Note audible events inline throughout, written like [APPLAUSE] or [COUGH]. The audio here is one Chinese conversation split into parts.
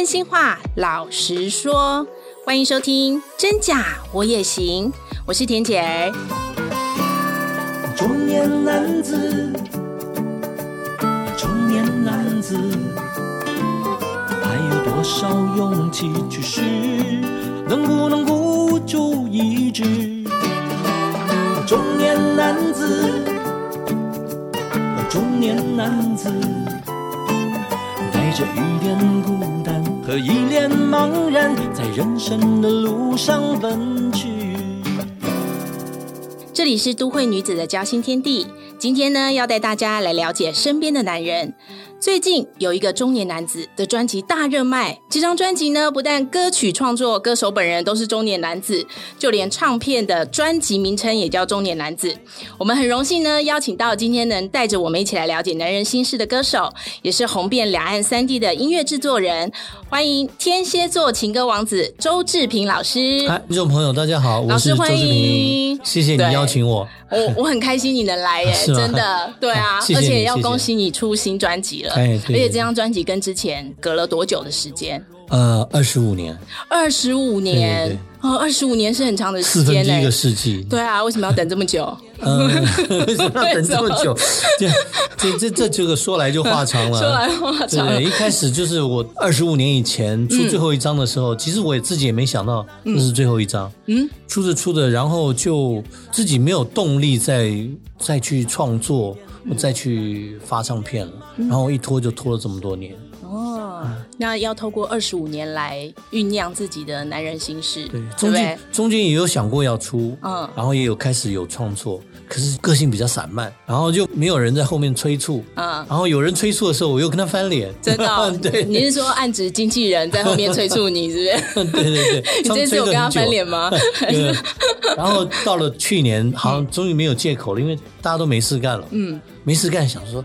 真心话，老实说，欢迎收听真假我也行，我是田姐儿。中年男子，中年男子，还有多少勇气去试？能不能孤注一掷？中年男子，中年男子。带着一点孤和一脸茫然，在人生的路上奔去。这里是都会女子的交心天地，今天呢，要带大家来了解身边的男人。最近有一个中年男子的专辑大热卖，这张专辑呢，不但歌曲创作、歌手本人都是中年男子，就连唱片的专辑名称也叫中年男子。我们很荣幸呢，邀请到今天能带着我们一起来了解男人心事的歌手，也是红遍两岸三地的音乐制作人，欢迎天蝎座情歌王子周志平老师。嗨，听众朋友，大家好，我是周志平，谢谢你邀请我。我我很开心你能来耶，[LAUGHS] 真的，对啊，[LAUGHS] 而且要恭喜你出新专辑了，哎，对，而且这张专辑跟之前隔了多久的时间？呃，二十五年，二十五年，对对对哦，二十五年是很长的时间，四分之一个世纪。对啊，为什么要等这么久？嗯，[LAUGHS] 为什么要等这么久？这这这这这个说来就话长了，说来话长了。对，一开始就是我二十五年以前出最后一张的时候，嗯、其实我也自己也没想到那是最后一张。嗯，出着出着，然后就自己没有动力再再去创作，再去发唱片了，嗯、然后一拖就拖了这么多年。哦，那要透过二十五年来酝酿自己的男人心事，对，中间中间也有想过要出，嗯，然后也有开始有创作，可是个性比较散漫，然后就没有人在后面催促，啊，然后有人催促的时候，我又跟他翻脸，真的、哦，[LAUGHS] 对，你是说暗指经纪人在后面催促你，是不是？对 [LAUGHS] 对对，[LAUGHS] 你这次有跟他翻脸吗？对，然后到了去年，好像终于没有借口了，因为大家都没事干了，嗯，没事干，想说，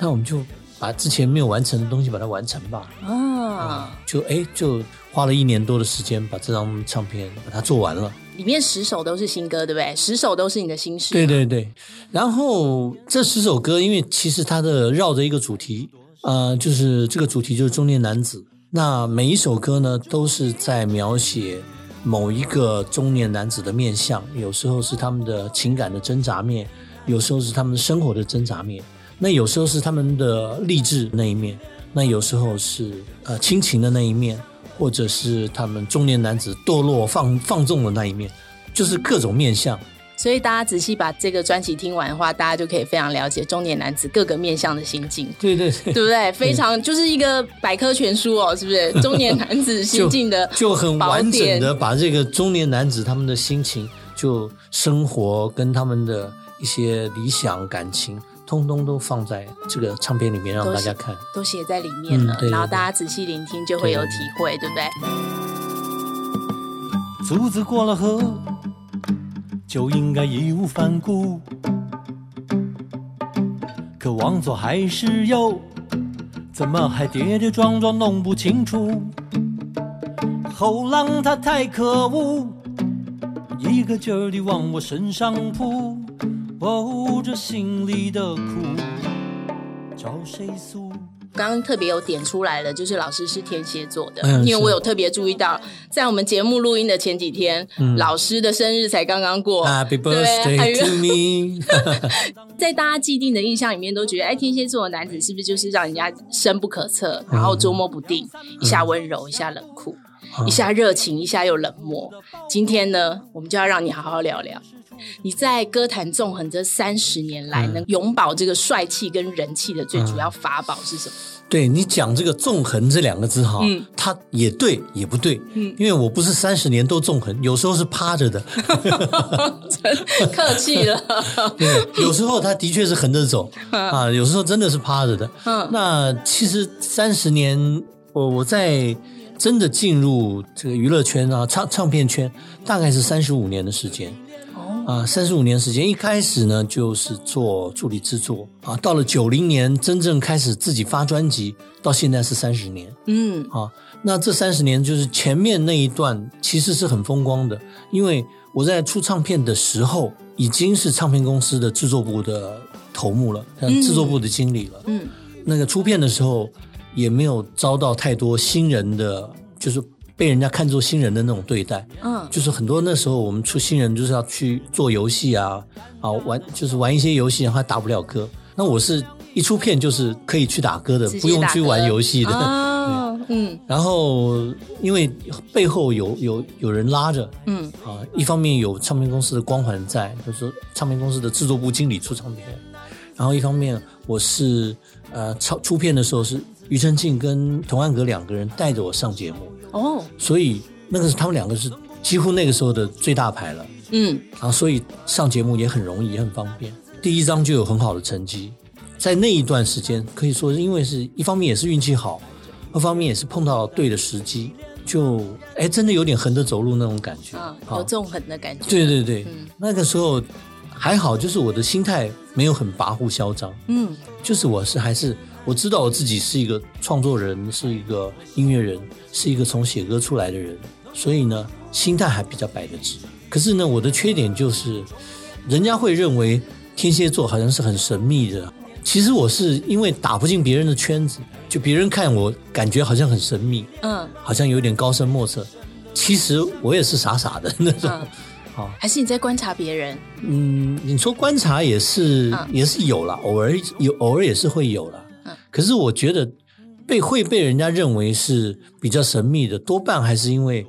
那我们就。把之前没有完成的东西把它完成吧。啊，就哎，就花了一年多的时间把这张唱片把它做完了。里面十首都是新歌，对不对？十首都是你的心事。对对对。然后这十首歌，因为其实它的绕着一个主题，呃，就是这个主题就是中年男子。那每一首歌呢，都是在描写某一个中年男子的面相，有时候是他们的情感的挣扎面，有时候是他们生活的挣扎面。那有时候是他们的励志那一面，那有时候是呃亲情的那一面，或者是他们中年男子堕落放放纵的那一面，就是各种面相。所以大家仔细把这个专辑听完的话，大家就可以非常了解中年男子各个面相的心境。对对对，对不对？非常就是一个百科全书哦，是不是？[LAUGHS] 中年男子心境的就，就很完整的把这个中年男子他们的心情，就生活跟他们的一些理想感情。通通都放在这个唱片里面，让大家看，都写在里面了。嗯、对对对，然后大家仔细聆听，就会有体会，对，不对？竹子过了河，就应该义无反顾。可往左还是右，怎么还跌跌撞撞弄不清楚？后浪它太可恶，一个劲儿地往我身上扑。哦，这心里的苦找谁诉？刚刚特别有点出来了，就是老师是天蝎座的，嗯、因为我有特别注意到，在我们节目录音的前几天，嗯、老师的生日才刚刚过。Happy birthday to me！[LAUGHS] 在大家既定的印象里面，都觉得哎，天蝎座的男子是不是就是让人家深不可测，然后捉摸不定，嗯、一下温柔，一下冷酷，嗯、一下热情，一下又冷漠。今天呢，我们就要让你好好聊聊。你在歌坛纵横这三十年来，能永葆这个帅气跟人气的最主要法宝是什么？嗯、对你讲这个“纵横”这两个字哈，嗯，它也对也不对，嗯，因为我不是三十年都纵横，有时候是趴着的，[LAUGHS] 真客气了。[LAUGHS] 对，有时候他的确是横着走啊，有时候真的是趴着的。嗯，那其实三十年，我我在真的进入这个娱乐圈啊，唱唱片圈，大概是三十五年的时间。啊，三十五年时间，一开始呢就是做助理制作啊，到了九零年真正开始自己发专辑，到现在是三十年。嗯，啊，那这三十年就是前面那一段其实是很风光的，因为我在出唱片的时候已经是唱片公司的制作部的头目了，制作部的经理了。嗯，那个出片的时候也没有遭到太多新人的，就是被人家看作新人的那种对待。嗯，就是很多那时候我们出新人就是要去做游戏啊，啊玩就是玩一些游戏，然后他打不了歌。那我是一出片就是可以去打歌的，不用去玩游戏的。哦，[LAUGHS] 嗯。然后因为背后有有有人拉着，嗯啊，一方面有唱片公司的光环在，就是唱片公司的制作部经理出唱片，然后一方面我是呃出出片的时候是。庾澄庆跟童安格两个人带着我上节目哦，所以那个是他们两个是几乎那个时候的最大牌了，嗯，然后所以上节目也很容易，也很方便。第一张就有很好的成绩，在那一段时间可以说是因为是一方面也是运气好，二方面也是碰到对的时机，就哎真的有点横着走路那种感觉，啊，有纵横的感觉。对对对，嗯，那个时候还好，就是我的心态没有很跋扈嚣张，嗯，就是我是还是。我知道我自己是一个创作人，是一个音乐人，是一个从写歌出来的人，所以呢，心态还比较摆得直。可是呢，我的缺点就是，人家会认为天蝎座好像是很神秘的。其实我是因为打不进别人的圈子，就别人看我感觉好像很神秘，嗯，好像有点高深莫测。其实我也是傻傻的那种。[LAUGHS] 好，还是你在观察别人？嗯，你说观察也是，也是有了，偶尔有，偶尔也是会有了。可是我觉得被会被人家认为是比较神秘的，多半还是因为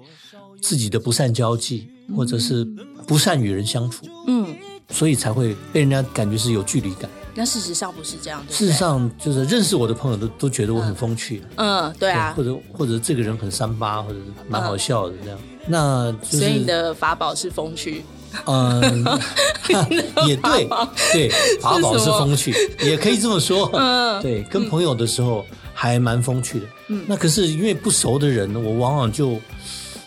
自己的不善交际，或者是不善与人相处，嗯，所以才会被人家感觉是有距离感。那事实上不是这样的。事实上，就是认识我的朋友都都觉得我很风趣。嗯，对啊。或者或者这个人很三八，或者是蛮好笑的这样。那就是，所以你的法宝是风趣。嗯，[LAUGHS] 也对，对，法宝是风趣，也可以这么说。[LAUGHS] 嗯，对，跟朋友的时候还蛮风趣的。嗯，那可是因为不熟的人，我往往就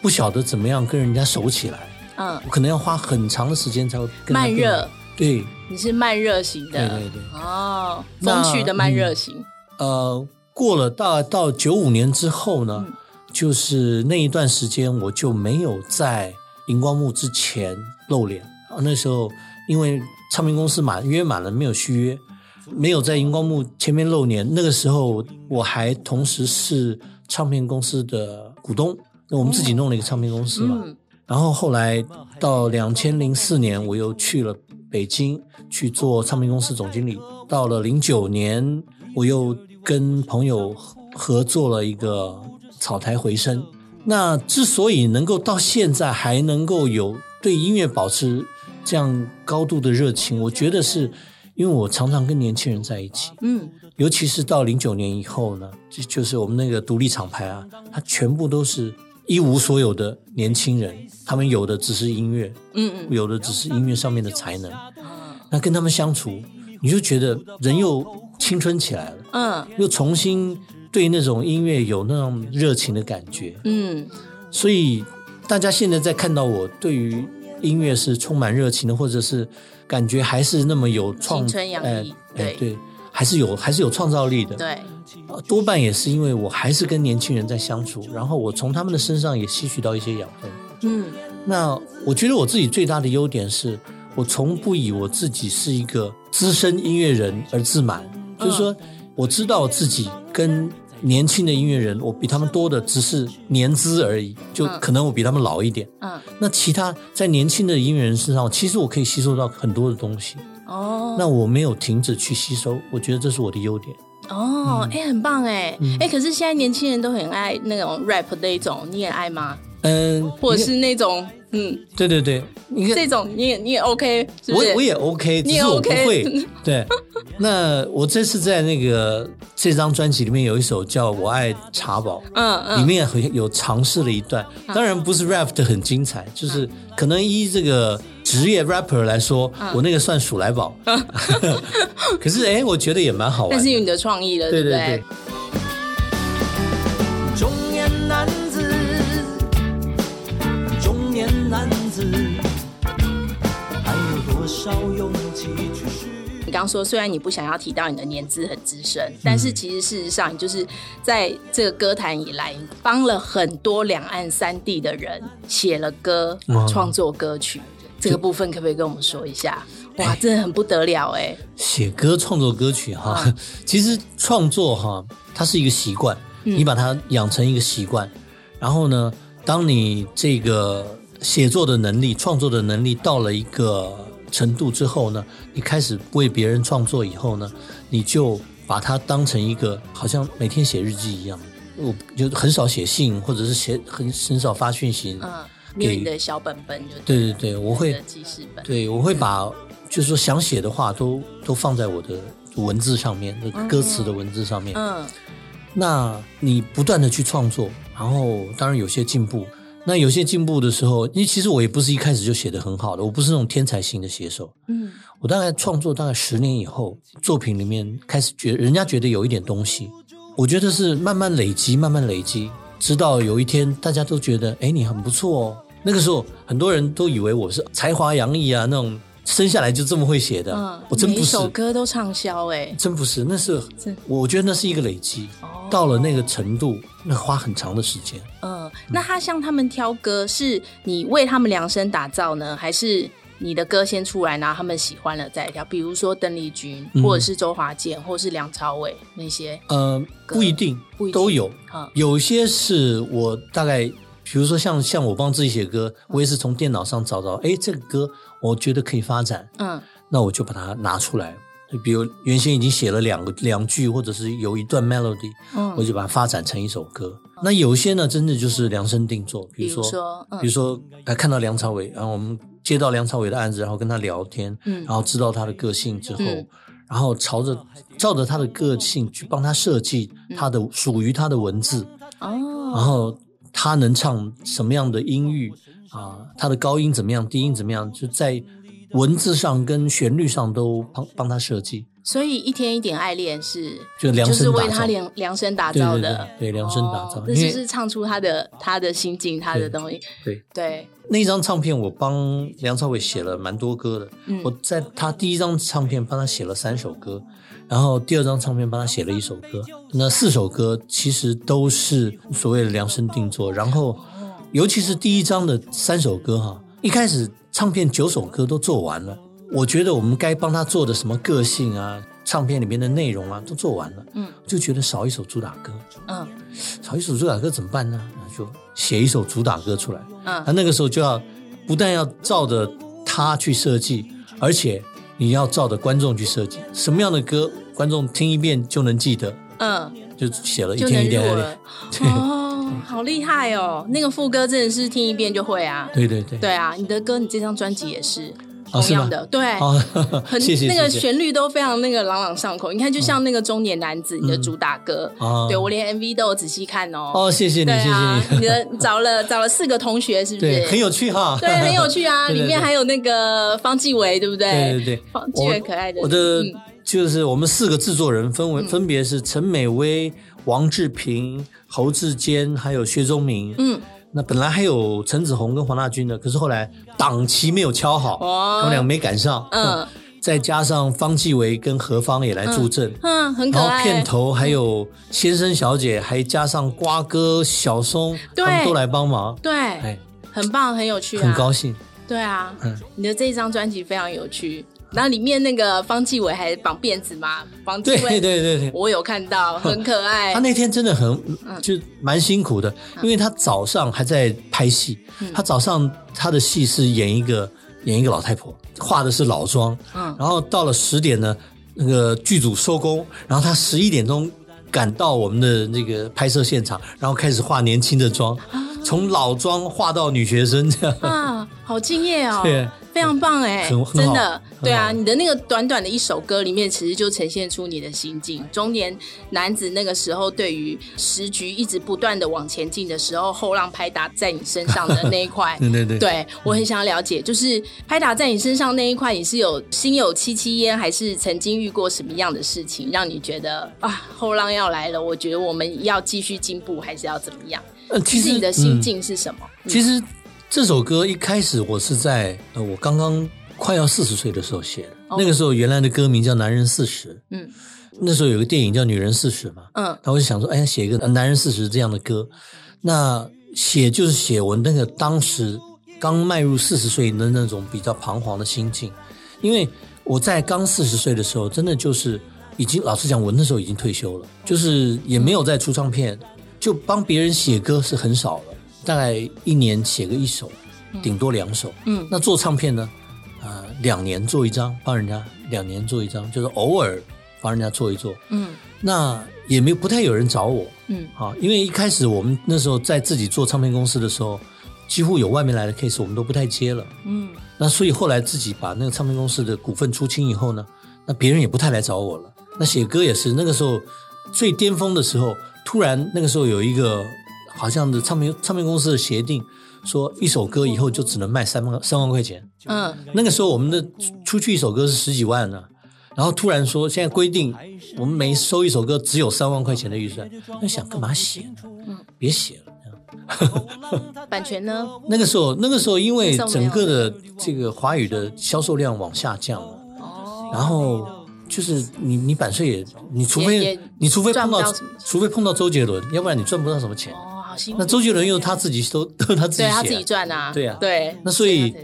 不晓得怎么样跟人家熟起来。嗯，我可能要花很长的时间才会跟慢热。对，你是慢热型的。对对对。哦，风趣的慢热型。呃，过了大到九五年之后呢，就是那一段时间我就没有在。荧光幕之前露脸啊，那时候因为唱片公司满约满了，没有续约，没有在荧光幕前面露脸。那个时候我还同时是唱片公司的股东，那我们自己弄了一个唱片公司嘛。嗯、然后后来到两千零四年，我又去了北京去做唱片公司总经理。到了零九年，我又跟朋友合作了一个草台回声。那之所以能够到现在还能够有对音乐保持这样高度的热情，我觉得是因为我常常跟年轻人在一起，嗯，尤其是到零九年以后呢，就就是我们那个独立厂牌啊，它全部都是一无所有的年轻人，他们有的只是音乐，嗯嗯，有的只是音乐上面的才能，那跟他们相处，你就觉得人又青春起来了，嗯，又重新。对那种音乐有那种热情的感觉，嗯，所以大家现在在看到我对于音乐是充满热情的，或者是感觉还是那么有创，青春洋溢，哎，对，哎，对，还是有还是有创造力的，对，多半也是因为我还是跟年轻人在相处，然后我从他们的身上也吸取到一些养分，嗯，那我觉得我自己最大的优点是我从不以我自己是一个资深音乐人而自满，嗯，就是说我知道自己跟年轻的音乐人，我比他们多的只是年资而已，就可能我比他们老一点。嗯，那其他在年轻的音乐人身上，其实我可以吸收到很多的东西。哦，那我没有停止去吸收，我觉得这是我的优点。哦，哎、嗯，很棒哎，哎、嗯，可是现在年轻人都很爱那种 rap 那一种，你也爱吗？嗯，或者是那种。嗯，对对对，你看这种你也你也 OK，是不是？我我也 OK，只是我不会。[LAUGHS] 对，那我这次在那个这张专辑里面有一首叫《我爱茶宝》，嗯嗯，里面很有尝试了一段，当然不是 rap 的很精彩，就是可能依这个职业 rapper 来说，我那个算鼠来宝。[LAUGHS] [LAUGHS] 可是哎，我觉得也蛮好玩，但是有你的创意了，对不对？对你刚刚说，虽然你不想要提到你的年资很资深，嗯、但是其实事实上，你就是在这个歌坛以来，帮了很多两岸三地的人写了歌，创作歌曲。这个部分可不可以跟我们说一下？哇，真的很不得了哎！写歌创作歌曲哈，嗯、其实创作哈，它是一个习惯，你把它养成一个习惯，嗯、然后呢，当你这个写作的能力、创作的能力到了一个程度之后呢，你开始为别人创作以后呢，你就把它当成一个好像每天写日记一样，我就很少写信，或者是写很很少发讯息。嗯，你有你的小本本就对对对，我会记事本，对我会把。就是说，想写的话都都放在我的文字上面，歌词的文字上面。嗯，那你不断的去创作，然后当然有些进步。那有些进步的时候，因为其实我也不是一开始就写的很好的，我不是那种天才型的写手。嗯，我大概创作大概十年以后，作品里面开始觉得人家觉得有一点东西，我觉得是慢慢累积，慢慢累积，直到有一天大家都觉得，哎，你很不错哦。那个时候很多人都以为我是才华洋溢啊那种。生下来就这么会写的，嗯、我真不是。每首歌都畅销哎，真不是，那是，是我觉得那是一个累积，哦、到了那个程度，那花很长的时间。嗯，那他向他们挑歌，是你为他们量身打造呢，还是你的歌先出来，然后他们喜欢了再挑？比如说邓丽君，或者是周华健，或者是梁朝伟那些？呃，不一定，不一定都有。嗯、有些是我大概。比如说像像我帮自己写歌，我也是从电脑上找到，哎，这个歌我觉得可以发展，嗯，那我就把它拿出来。就比如原先已经写了两个两句，或者是有一段 melody，嗯，我就把它发展成一首歌。嗯、那有些呢，真的就是量身定做，比如说，比如说，看到梁朝伟，然后我们接到梁朝伟的案子，然后跟他聊天，嗯，然后知道他的个性之后，嗯、然后朝着照着他的个性去帮他设计他的、嗯、属于他的文字，哦，然后。他能唱什么样的音域啊？他的高音怎么样？低音怎么样？就在文字上跟旋律上都帮帮他设计。所以一天一点爱恋是就量身就是为他量量身打造的，对，量身打造。那就是唱出他的他的心境，他的东西。对对，对那一张唱片我帮梁朝伟写了蛮多歌的。嗯，我在他第一张唱片帮他写了三首歌。然后第二张唱片帮他写了一首歌，那四首歌其实都是所谓的量身定做。然后，尤其是第一张的三首歌哈，一开始唱片九首歌都做完了，我觉得我们该帮他做的什么个性啊，唱片里面的内容啊都做完了，嗯，就觉得少一首主打歌，嗯，少一首主打歌怎么办呢？那就写一首主打歌出来，嗯，那那个时候就要不但要照着他去设计，而且你要照着观众去设计，什么样的歌。观众听一遍就能记得，嗯，就写了一天一天，对，哦，[LAUGHS] 好厉害哦！那个副歌真的是听一遍就会啊，对对对，对啊，你的歌，你这张专辑也是同样的，对，很 [LAUGHS] 谢谢，那个旋律都非常那个朗朗上口。你看，就像那个中年男子，你的主打歌，对我连 MV 都有仔细看哦。哦，谢谢你，谢谢你。你的找了找了四个同学，是不是？很有趣哈，对，很有趣啊。[LAUGHS] 里面还有那个方继伟，对不对？对对对，方继伟可爱的，我的。就是我们四个制作人分为分别是陈美薇、王志平、侯志坚，还有薛忠明。嗯，那本来还有陈子红跟黄大军的，可是后来档期没有敲好，他们两个没赶上。嗯，再加上方季惟跟何方也来助阵。嗯，很可爱。然后片头还有先生小姐，还加上瓜哥、小松，他们都来帮忙。对，哎，很棒，很有趣，很高兴。对啊，嗯，你的这一张专辑非常有趣。然后里面那个方季惟还绑辫子嘛？方季惟对对对对，我有看到，很可爱。[LAUGHS] 他那天真的很就蛮辛苦的，因为他早上还在拍戏。他早上他的戏是演一个演一个老太婆，化的是老妆。嗯，然后到了十点呢，那个剧组收工，然后他十一点钟赶到我们的那个拍摄现场，然后开始化年轻的妆，从老妆化到女学生这样。啊，好敬业哦！对。非常棒哎，真的，对啊，你的那个短短的一首歌里面，其实就呈现出你的心境。中年男子那个时候，对于时局一直不断的往前进的时候，后浪拍打在你身上的 [LAUGHS] 那一块，对对对，对我很想了解，就是拍打在你身上那一块，你是有心有戚戚焉，还是曾经遇过什么样的事情，让你觉得啊，后浪要来了？我觉得我们要继续进步，还是要怎么样？呃，其实你的心境是什么？嗯、其实。这首歌一开始我是在呃我刚刚快要四十岁的时候写的，哦、那个时候原来的歌名叫《男人四十》，嗯，那时候有个电影叫《女人四十》嘛，嗯，然后我就想说，哎，写一个《男人四十》这样的歌，那写就是写我那个当时刚迈入四十岁的那种比较彷徨的心境。因为我在刚四十岁的时候，真的就是已经老实讲，我那时候已经退休了，就是也没有再出唱片，就帮别人写歌是很少了，大概一年写个一首，顶多两首。嗯，那做唱片呢？啊、呃，两年做一张，帮人家两年做一张，就是偶尔帮人家做一做。嗯，那也没有不太有人找我。嗯，啊，因为一开始我们那时候在自己做唱片公司的时候，几乎有外面来的 case，我们都不太接了。嗯，那所以后来自己把那个唱片公司的股份出清以后呢，那别人也不太来找我了。那写歌也是那个时候最巅峰的时候，突然那个时候有一个好像的唱片唱片公司的协定。说一首歌以后就只能卖三万三万块钱，嗯，那个时候我们的出去一首歌是十几万呢，然后突然说现在规定我们每收一首歌只有三万块钱的预算，那想干嘛写呢？嗯，别写了。版权呢？[LAUGHS] 那个时候那个时候因为整个的这个华语的销售量往下降了，哦，然后就是你你版税也你除非你除非碰到除非碰到周杰伦，要不然你赚不到什么钱。那周杰伦又他自己都 [LAUGHS] 都他自己写，他自己赚啊，对啊，对。那所以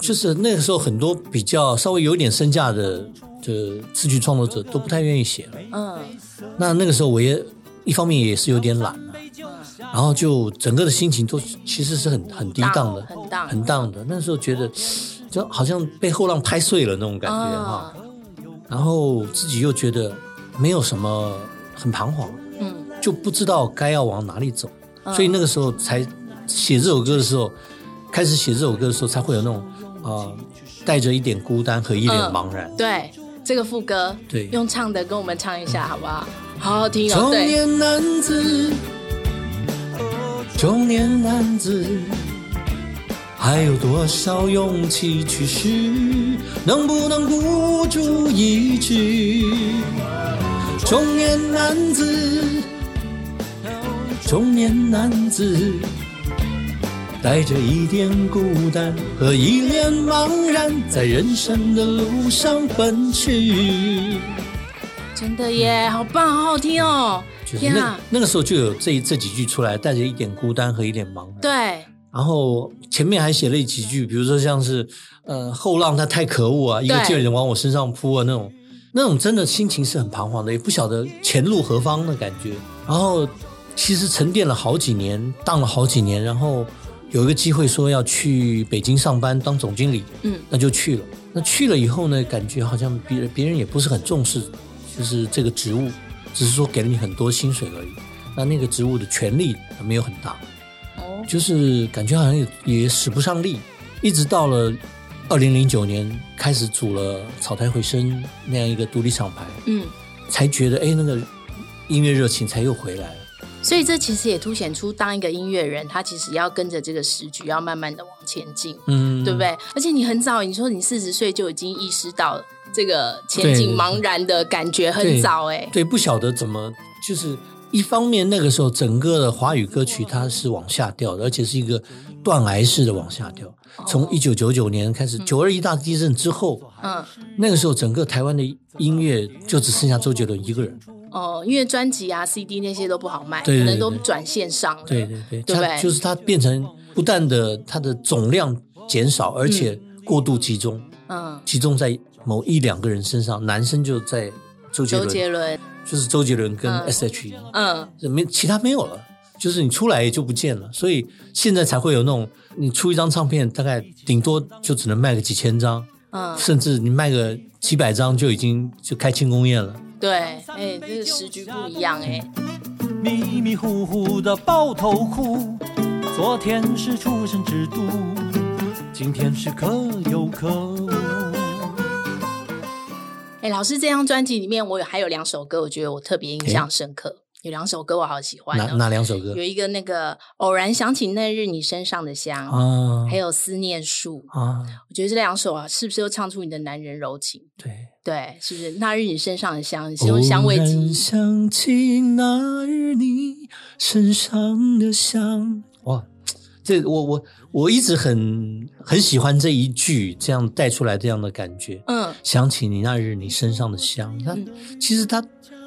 就是那个时候很多比较稍微有点身价的的词曲创作者都不太愿意写了。嗯。那那个时候我也一方面也是有点懒了，然后就整个的心情都其实是很很低档的，很荡很荡的。那时候觉得就好像被后浪拍碎了那种感觉哈。然后自己又觉得没有什么很彷徨，嗯，就不知道该要往哪里走。所以那个时候才写这首歌的时候，开始写这首歌的时候，才会有那种啊、呃，带着一点孤单和一点茫然。嗯、对，这个副歌，对，用唱的跟我们唱一下好不好？好好听哦。中年男子，中年男子，还有多少勇气去试？能不能孤注一掷？中年男子。中年男子带着一点孤单和一脸茫然，在人生的路上奔去。真的耶，好棒，好好听哦！就是那啊那个时候就有这这几句出来，带着一点孤单和一点茫然。对，然后前面还写了几句，比如说像是呃后浪他太可恶啊，一个劲儿往我身上扑啊那种，那种真的心情是很彷徨的，也不晓得前路何方的感觉。然后。其实沉淀了好几年，当了好几年，然后有一个机会说要去北京上班当总经理，嗯，那就去了。那去了以后呢，感觉好像别人别人也不是很重视，就是这个职务，只是说给了你很多薪水而已。那那个职务的权力没有很大，哦，就是感觉好像也也使不上力。一直到了二零零九年开始组了草台回声那样一个独立厂牌，嗯，才觉得哎，那个音乐热情才又回来了。所以这其实也凸显出，当一个音乐人，他其实要跟着这个时局，要慢慢的往前进，嗯，对不对？而且你很早，你说你四十岁就已经意识到这个前景茫然的感觉，很早哎、欸，对，不晓得怎么，就是一方面那个时候整个的华语歌曲它是往下掉的，而且是一个断崖式的往下掉。从一九九九年开始，九二一大地震之后，嗯，那个时候整个台湾的音乐就只剩下周杰伦一个人。哦，因为专辑啊、CD 那些都不好卖，对对对，可能都转线上了。对对对，对，对？就是它变成不但的它的总量减少，而且过度集中，嗯，集中在某一两个人身上，男生就在周杰伦，周杰伦。就是周杰伦跟 S.H.E，嗯，没其他没有了，就是你出来也就不见了，所以现在才会有那种你出一张唱片，大概顶多就只能卖个几千张，嗯，甚至你卖个几百张就已经就开庆功宴了。对，哎，这个时局不一样哎。迷迷糊糊的抱头哭，昨天是出生之都，今天是可有可无。哎，老师，这张专辑里面我有还有两首歌，我觉得我特别印象深刻。有两首歌我好喜欢，哪哪两首歌？有一个那个偶然想起那日你身上的香，啊、还有思念树啊。我觉得这两首啊，是不是又唱出你的男人柔情？对对，是不是那日你身上的香？是用香味机。想起那日你身上的香，哇，这我我我一直很很喜欢这一句，这样带出来这样的感觉。嗯，想起你那日你身上的香，它、嗯、其实它。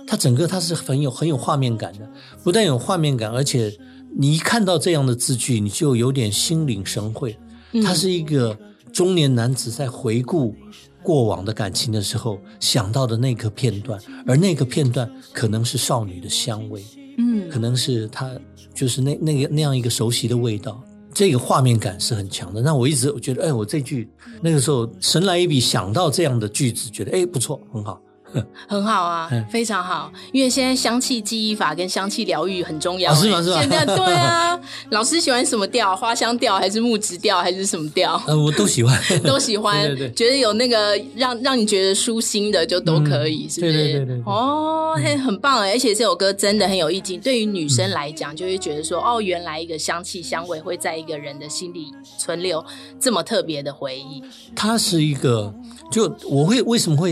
它整个它是很有很有画面感的，不但有画面感，而且你一看到这样的字句，你就有点心领神会。它是一个中年男子在回顾过往的感情的时候想到的那个片段，而那个片段可能是少女的香味，嗯，可能是她就是那那个那样一个熟悉的味道，这个画面感是很强的。那我一直我觉得，哎，我这句那个时候神来一笔想到这样的句子，觉得哎不错，很好。[LAUGHS] 很好啊，非常好，因为现在香气记忆法跟香气疗愈很重要。是吗？是吗？现在 [LAUGHS] 对啊，老师喜欢什么调？花香调还是木质调还是什么调？呃，我都喜欢，[LAUGHS] 都喜欢。对对，觉得有那个让让你觉得舒心的就都可以，是不是？对对对。哦，很很棒，而且这首歌真的很有意境。对于女生来讲，就会觉得说，哦，原来一个香气香味会在一个人的心里存留这么特别的回忆。它是一个，就我会为什么会。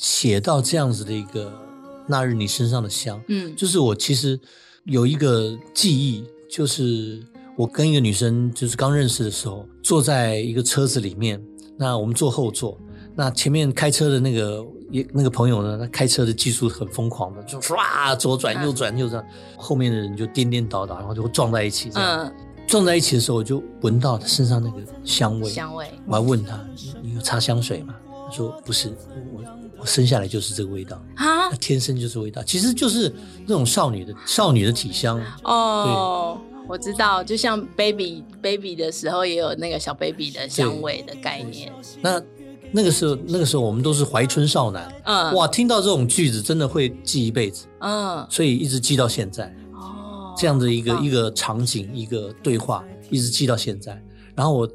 写到这样子的一个那日你身上的香，嗯，就是我其实有一个记忆，就是我跟一个女生就是刚认识的时候，坐在一个车子里面，那我们坐后座，那前面开车的那个也那个朋友呢，他开车的技术很疯狂的，就唰左转右转右转，后面的人就颠颠倒倒，然后就会撞在一起，这样，嗯，撞在一起的时候，我就闻到他身上那个香味，香味，我还问他，你有擦香水吗？他说不是，我。我生下来就是这个味道啊，天生就是味道，其实就是那种少女的少女的体香哦。我知道，就像 baby baby 的时候也有那个小 baby 的香味的概念。那那个时候，那个时候我们都是怀春少男，嗯，哇，听到这种句子真的会记一辈子，嗯，所以一直记到现在。哦，这样的一个一个场景，一个对话，一直记到现在。然后我。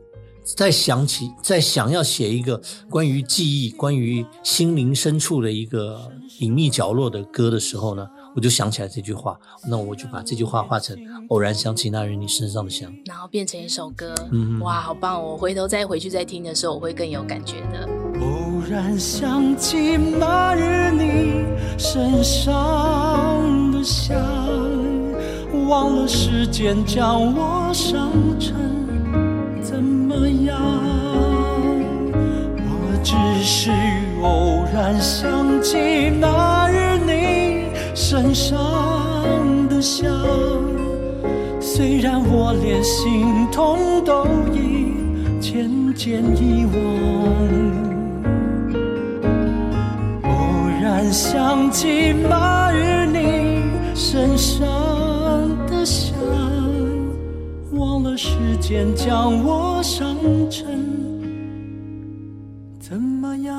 在想起，在想要写一个关于记忆、关于心灵深处的一个隐秘角落的歌的时候呢，我就想起来这句话，那我就把这句话画成“偶然想起那日你身上的香”，然后变成一首歌。嗯，哇，好棒！我回头再回去再听的时候，我会更有感觉的。偶然想起那日你身上的香，忘了时间将我伤成。只是偶然想起那日你身上的香，虽然我连心痛都已渐渐遗忘。偶然想起那日你身上的香，忘了。时间将我伤成怎么样？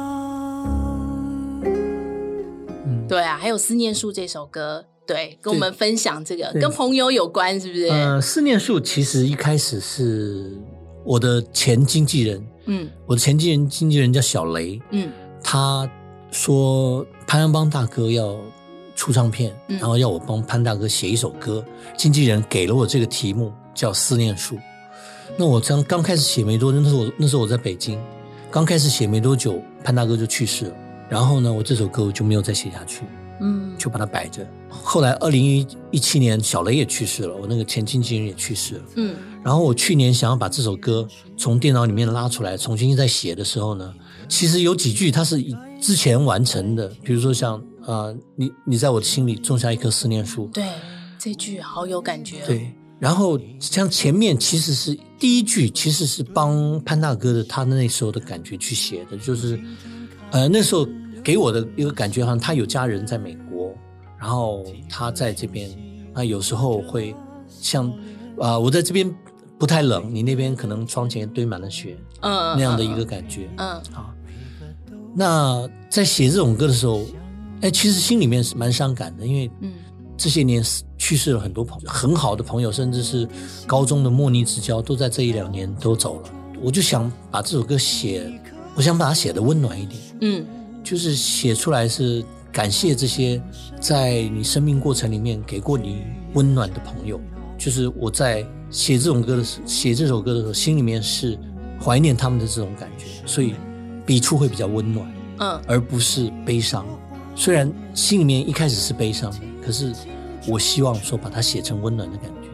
嗯，对啊，还有《思念树》这首歌，对，跟我们分享这个跟朋友有关，是不是？呃，《思念树》其实一开始是我的前经纪人，嗯，我的前经纪人经纪人叫小雷，嗯，他说潘安邦大哥要出唱片，嗯，然后要我帮潘大哥写一首歌，经纪人给了我这个题目。叫思念树，那我刚刚开始写没多久，那时候我那时候我在北京，刚开始写没多久，潘大哥就去世了。然后呢，我这首歌我就没有再写下去，嗯，就把它摆着。后来二零一七年，小雷也去世了，我那个前经纪人也去世了，嗯。然后我去年想要把这首歌从电脑里面拉出来，重新再写的时候呢，其实有几句它是之前完成的，比如说像啊、呃，你你在我的心里种下一棵思念树，对，这句好有感觉，对。然后像前面其实是第一句，其实是帮潘大哥的他那时候的感觉去写的，就是，呃，那时候给我的一个感觉，好像他有家人在美国，然后他在这边，啊，有时候会像啊、呃，我在这边不太冷，你那边可能窗前堆满了雪，嗯，那样的一个感觉，嗯，好。那在写这种歌的时候，哎，其实心里面是蛮伤感的，因为，嗯。这些年去世了很多朋友，很好的朋友，甚至是高中的莫逆之交，都在这一两年都走了。我就想把这首歌写，我想把它写的温暖一点，嗯，就是写出来是感谢这些在你生命过程里面给过你温暖的朋友。就是我在写这种歌的时，写这首歌的时候，心里面是怀念他们的这种感觉，所以笔触会比较温暖，嗯，而不是悲伤。虽然心里面一开始是悲伤的。可是，我希望说把它写成温暖的感觉，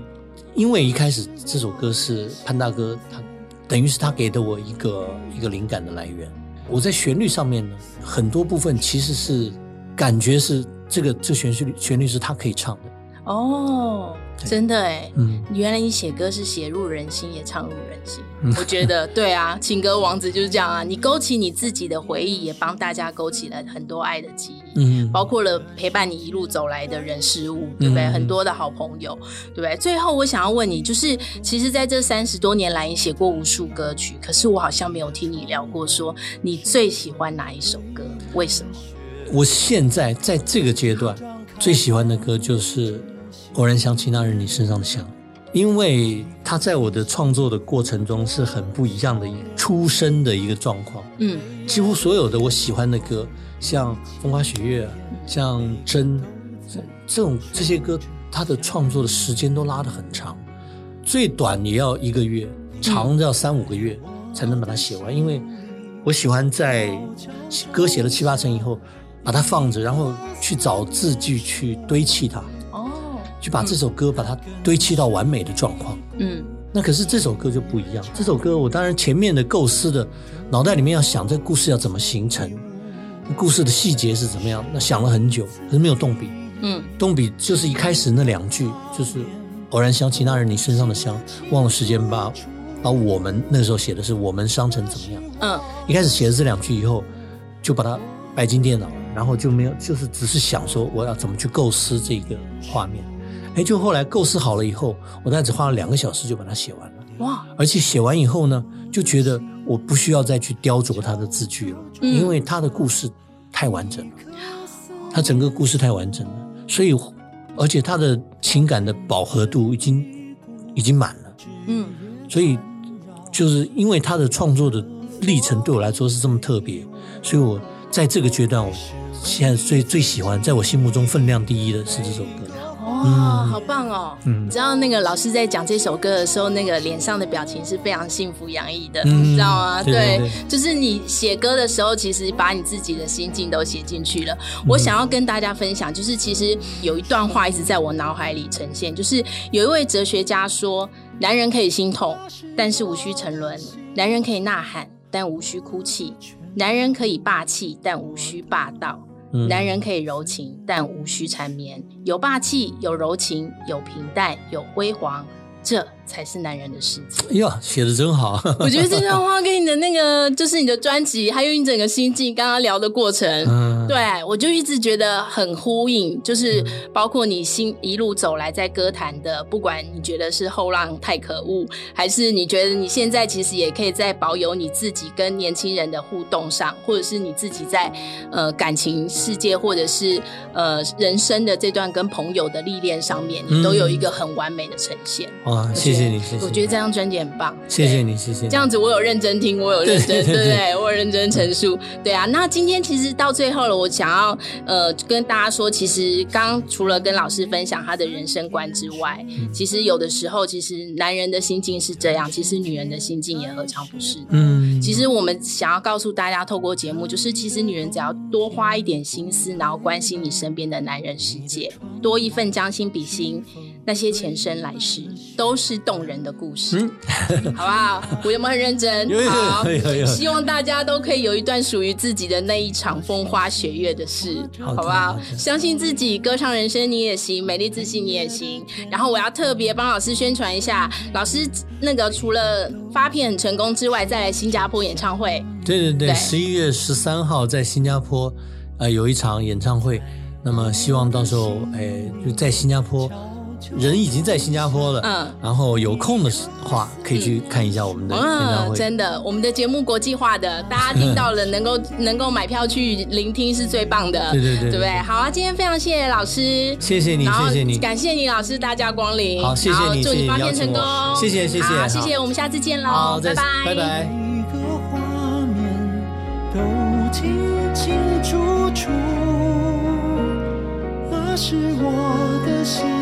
因为一开始这首歌是潘大哥他，等于是他给的我一个一个灵感的来源。我在旋律上面呢，很多部分其实是感觉是这个这旋律旋律是他可以唱的。哦，真的哎，嗯，原来你写歌是写入人心，也唱入人心。嗯、我觉得 [LAUGHS] 对啊，情歌王子就是这样啊，你勾起你自己的回忆，也帮大家勾起了很多爱的记忆，嗯，包括了陪伴你一路走来的人事物，对不对？嗯、很多的好朋友，对不对？最后我想要问你，就是其实在这三十多年来，你写过无数歌曲，可是我好像没有听你聊过，说你最喜欢哪一首歌？为什么？我现在在这个阶段最喜欢的歌就是。偶然想起那日你身上的香，因为他在我的创作的过程中是很不一样的出生的一个状况。嗯，几乎所有的我喜欢的歌，像风花雪月，像真，这种这些歌，它的创作的时间都拉得很长，最短也要一个月，长要三五个月才能把它写完。因为我喜欢在歌写了七八成以后，把它放着，然后去找字句去堆砌它。去把这首歌把它堆砌到完美的状况。嗯，那可是这首歌就不一样。这首歌我当然前面的构思的脑袋里面要想这个故事要怎么形成，故事的细节是怎么样，那想了很久，可是没有动笔。嗯，动笔就是一开始那两句，就是偶然想起那日你身上的香，忘了时间把把我们那时候写的是我们伤成怎么样。嗯，一开始写了这两句以后，就把它摆进电脑，然后就没有，就是只是想说我要怎么去构思这个画面。哎，就后来构思好了以后，我大概只花了两个小时就把它写完了。哇！而且写完以后呢，就觉得我不需要再去雕琢它的字句了，嗯、因为它的故事太完整了，它整个故事太完整了，所以而且它的情感的饱和度已经已经满了。嗯，所以就是因为他的创作的历程对我来说是这么特别，所以我在这个阶段，我现在最最喜欢，在我心目中分量第一的是这首歌。哦，好棒哦！嗯，你知道那个老师在讲这首歌的时候，那个脸上的表情是非常幸福洋溢的，嗯、你知道吗？对，对，对，就是你写歌的时候，其实把你自己的心境都写进去了。嗯、我想要跟大家分享，就是其实有一段话一直在我脑海里呈现，就是有一位哲学家说：男人可以心痛，但是无需沉沦；男人可以呐喊，但无需哭泣；男人可以霸气，但无需霸道。男人可以柔情，但无需缠绵。有霸气，有柔情，有平淡，有辉煌。这才是男人的世界。哎呀，写的真好！[LAUGHS] 我觉得这段话跟你的那个，就是你的专辑，还有你整个心境，刚刚聊的过程，嗯、对我就一直觉得很呼应。就是包括你心一路走来在歌坛的，不管你觉得是后浪太可恶，还是你觉得你现在其实也可以在保有你自己跟年轻人的互动上，或者是你自己在呃感情世界，或者是呃人生的这段跟朋友的历练上面，你都有一个很完美的呈现。嗯哇，谢谢你，谢谢。我觉得这张专辑很棒，谢谢你，谢谢。这样子我有认真听，我有认真，[LAUGHS] 对不对，我有认真陈述。对啊，那今天其实到最后了，我想要呃跟大家说，其实刚刚除了跟老师分享他的人生观之外，其实有的时候，其实男人的心境是这样，其实女人的心境也何尝不是？嗯，其实我们想要告诉大家，透过节目，就是其实女人只要多花一点心思，然后关心你身边的男人世界，多一份将心比心。那些前生来世都是动人的故事，嗯、[LAUGHS] 好不好？我有没有很认真？有有有有。希望大家都可以有一段属于自己的那一场风花雪月的事，好不好？相信自己，歌唱人生你也行，美丽自信你也行。然后我要特别帮老师宣传一下，老师那个除了发片很成功之外，再来新加坡演唱会。对对对，十一月十三号在新加坡，呃，有一场演唱会。那么希望到时候，哎，就在新加坡。人已经在新加坡了，嗯，然后有空的话可以去看一下我们的演唱会。嗯，真的，我们的节目国际化的，大家听到了能够 [LAUGHS] 能够买票去聆听是最棒的，对对对，对不对？好啊，今天非常谢谢老师，谢谢你，谢谢你，感谢你老师大驾光临，好，谢谢你，祝你发片成功，谢谢谢谢，好，谢谢，我们下次见喽，好，拜拜，拜拜。我